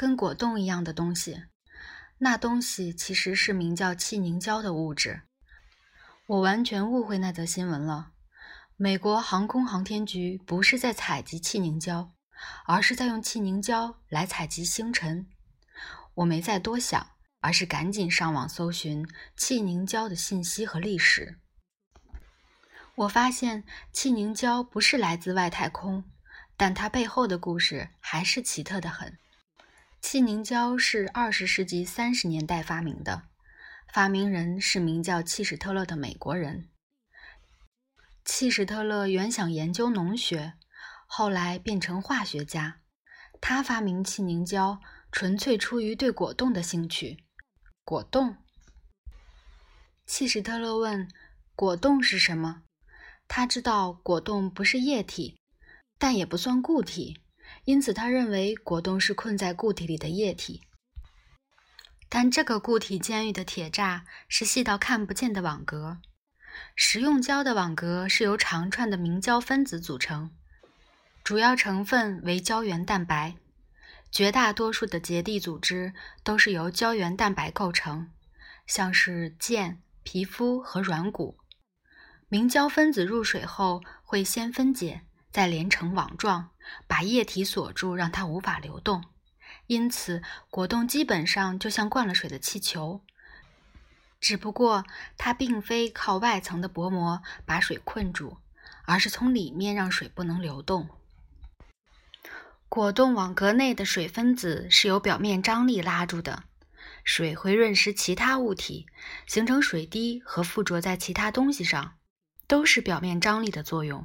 跟果冻一样的东西。那东西其实是名叫气凝胶的物质。我完全误会那则新闻了。美国航空航天局不是在采集气凝胶，而是在用气凝胶来采集星辰。我没再多想，而是赶紧上网搜寻气凝胶的信息和历史。我发现气凝胶不是来自外太空，但它背后的故事还是奇特的很。气凝胶是二十世纪三十年代发明的，发明人是名叫契史特勒的美国人。契史特勒原想研究农学，后来变成化学家。他发明气凝胶，纯粹出于对果冻的兴趣。果冻？契史特勒问：“果冻是什么？”他知道果冻不是液体，但也不算固体，因此他认为果冻是困在固体里的液体。但这个固体监狱的铁栅是细到看不见的网格。食用胶的网格是由长串的明胶分子组成，主要成分为胶原蛋白。绝大多数的结缔组织都是由胶原蛋白构成，像是腱、皮肤和软骨。明胶分子入水后会先分解，再连成网状，把液体锁住，让它无法流动。因此，果冻基本上就像灌了水的气球。只不过，它并非靠外层的薄膜把水困住，而是从里面让水不能流动。果冻网格内的水分子是由表面张力拉住的，水会润湿其他物体，形成水滴和附着在其他东西上。都是表面张力的作用。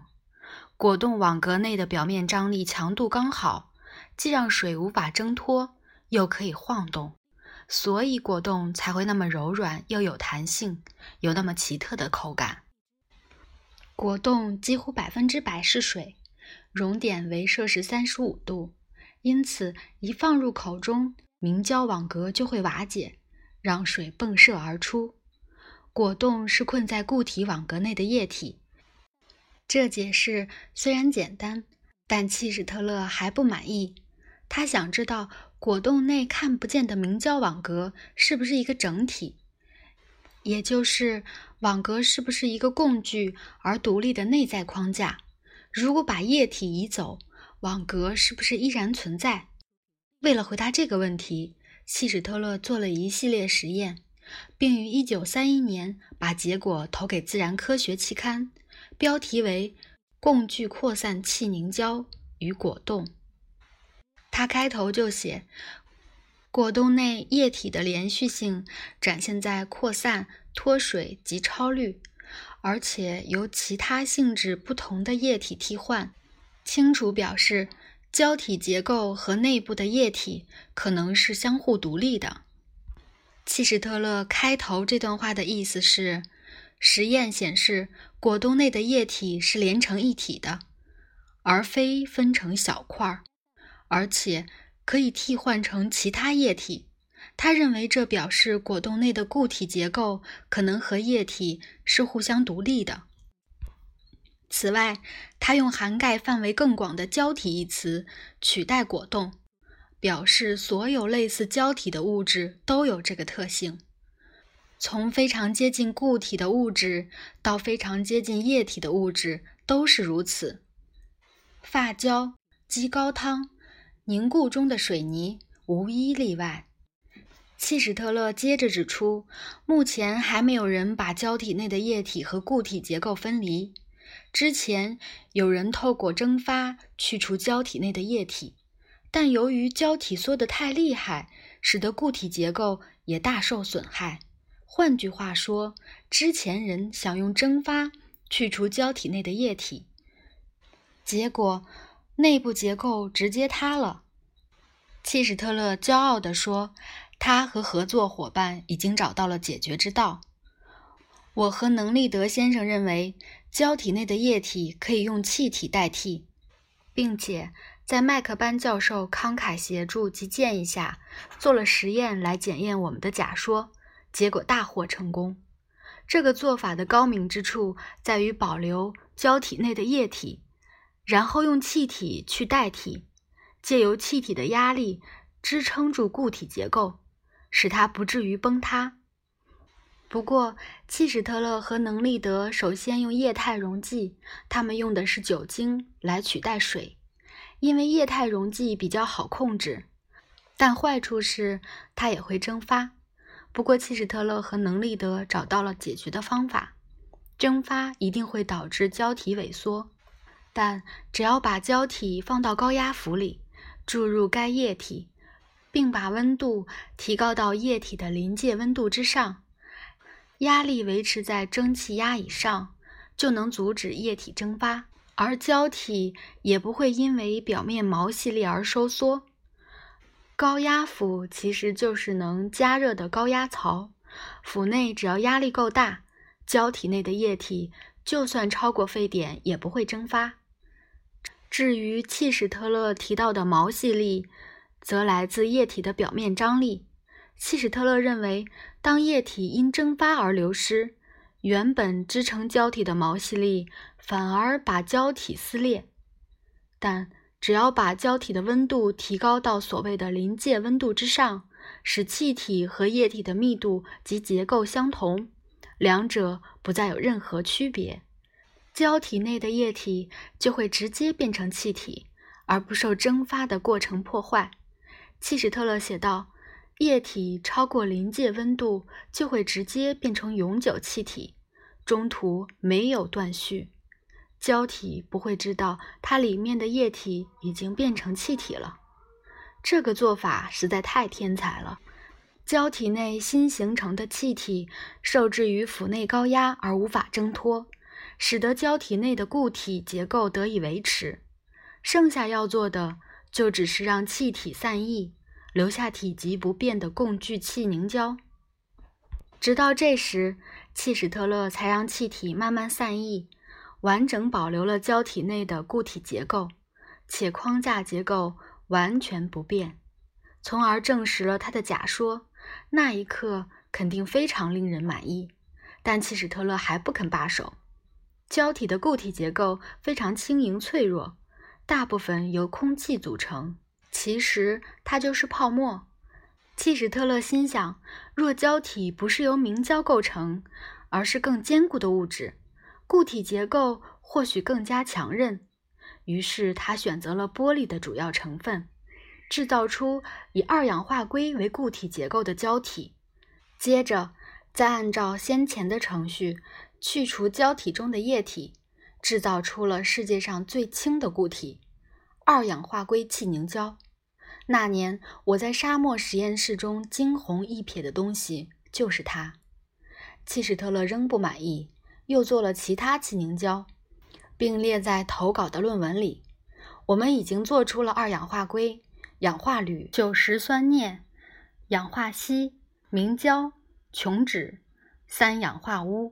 果冻网格内的表面张力强度刚好，既让水无法挣脱，又可以晃动，所以果冻才会那么柔软又有弹性，有那么奇特的口感。果冻几乎百分之百是水，熔点为摄氏三十五度，因此一放入口中，明胶网格就会瓦解，让水迸射而出。果冻是困在固体网格内的液体，这解释虽然简单，但契史特勒还不满意。他想知道果冻内看不见的明胶网格是不是一个整体，也就是网格是不是一个共具而独立的内在框架。如果把液体移走，网格是不是依然存在？为了回答这个问题，契史特勒做了一系列实验。并于1931年把结果投给《自然科学》期刊，标题为《共聚扩散气凝胶与果冻》。他开头就写：果冻内液体的连续性展现在扩散、脱水及超滤，而且由其他性质不同的液体替换，清楚表示胶体结构和内部的液体可能是相互独立的。契史特勒开头这段话的意思是：实验显示，果冻内的液体是连成一体的，而非分成小块儿，而且可以替换成其他液体。他认为这表示果冻内的固体结构可能和液体是互相独立的。此外，他用涵盖范围更广的“胶体”一词取代果冻。表示所有类似胶体的物质都有这个特性，从非常接近固体的物质到非常接近液体的物质都是如此。发胶、鸡高汤、凝固中的水泥无一例外。契史特勒接着指出，目前还没有人把胶体内的液体和固体结构分离。之前有人透过蒸发去除胶体内的液体。但由于胶体缩得太厉害，使得固体结构也大受损害。换句话说，之前人想用蒸发去除胶体内的液体，结果内部结构直接塌了。契史特勒骄傲地说：“他和合作伙伴已经找到了解决之道。”我和能利德先生认为，胶体内的液体可以用气体代替，并且。在麦克班教授慷慨协助及建议下，做了实验来检验我们的假说，结果大获成功。这个做法的高明之处在于保留胶体内的液体，然后用气体去代替，借由气体的压力支撑住固体结构，使它不至于崩塌。不过，契史特勒和能利德首先用液态溶剂，他们用的是酒精来取代水，因为液态溶剂比较好控制。但坏处是它也会蒸发。不过，契史特勒和能利德找到了解决的方法。蒸发一定会导致胶体萎缩，但只要把胶体放到高压釜里，注入该液体，并把温度提高到液体的临界温度之上。压力维持在蒸汽压以上，就能阻止液体蒸发，而胶体也不会因为表面毛细力而收缩。高压釜其实就是能加热的高压槽，釜内只要压力够大，胶体内的液体就算超过沸点也不会蒸发。至于契史特勒提到的毛细力，则来自液体的表面张力。契史特勒认为，当液体因蒸发而流失，原本支撑胶体的毛细力反而把胶体撕裂。但只要把胶体的温度提高到所谓的临界温度之上，使气体和液体的密度及结构相同，两者不再有任何区别，胶体内的液体就会直接变成气体，而不受蒸发的过程破坏。希史特勒写道。液体超过临界温度就会直接变成永久气体，中途没有断续，胶体不会知道它里面的液体已经变成气体了。这个做法实在太天才了。胶体内新形成的气体受制于腹内高压而无法挣脱，使得胶体内的固体结构得以维持。剩下要做的就只是让气体散逸。留下体积不变的共聚气凝胶，直到这时，契史特勒才让气体慢慢散逸，完整保留了胶体内的固体结构，且框架结构完全不变，从而证实了他的假说。那一刻肯定非常令人满意，但契史特勒还不肯罢手。胶体的固体结构非常轻盈脆弱，大部分由空气组成。其实它就是泡沫。契史特勒心想，若胶体不是由明胶构成，而是更坚固的物质，固体结构或许更加强韧。于是他选择了玻璃的主要成分，制造出以二氧化硅为固体结构的胶体。接着，再按照先前的程序去除胶体中的液体，制造出了世界上最轻的固体——二氧化硅气凝胶。那年，我在沙漠实验室中惊鸿一瞥的东西就是它。契史特勒仍不满意，又做了其他气凝胶，并列在投稿的论文里。我们已经做出了二氧化硅、氧化铝、九石酸镍、氧化锡、明胶、琼脂、三氧化钨、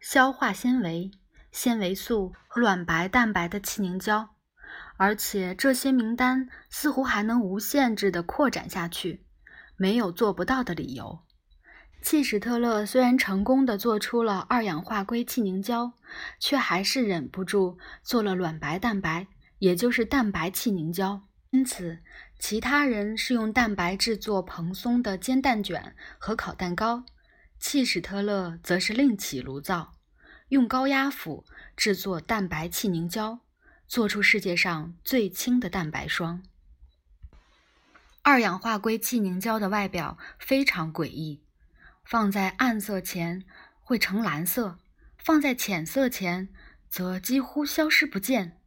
硝化纤维、纤维素和卵白蛋白的气凝胶。而且这些名单似乎还能无限制地扩展下去，没有做不到的理由。契史特勒虽然成功地做出了二氧化硅气凝胶，却还是忍不住做了卵白蛋白，也就是蛋白气凝胶。因此，其他人是用蛋白制作蓬松的煎蛋卷和烤蛋糕，契史特勒则是另起炉灶，用高压釜制作蛋白气凝胶。做出世界上最轻的蛋白霜。二氧化硅气凝胶的外表非常诡异，放在暗色前会呈蓝色，放在浅色前则几乎消失不见。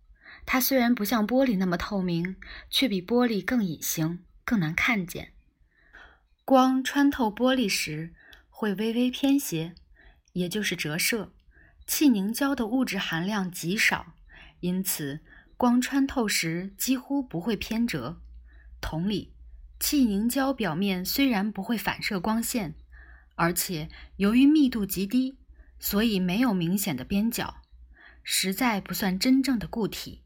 它虽然不像玻璃那么透明，却比玻璃更隐形、更难看见。光穿透玻璃时会微微偏斜，也就是折射。气凝胶的物质含量极少。因此，光穿透时几乎不会偏折。同理，气凝胶表面虽然不会反射光线，而且由于密度极低，所以没有明显的边角，实在不算真正的固体。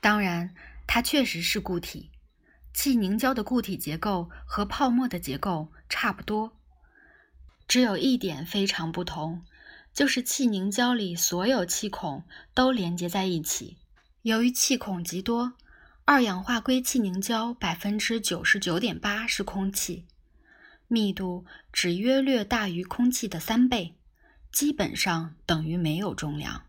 当然，它确实是固体。气凝胶的固体结构和泡沫的结构差不多，只有一点非常不同。就是气凝胶里所有气孔都连接在一起。由于气孔极多，二氧化硅气凝胶百分之九十九点八是空气，密度只约略大于空气的三倍，基本上等于没有重量。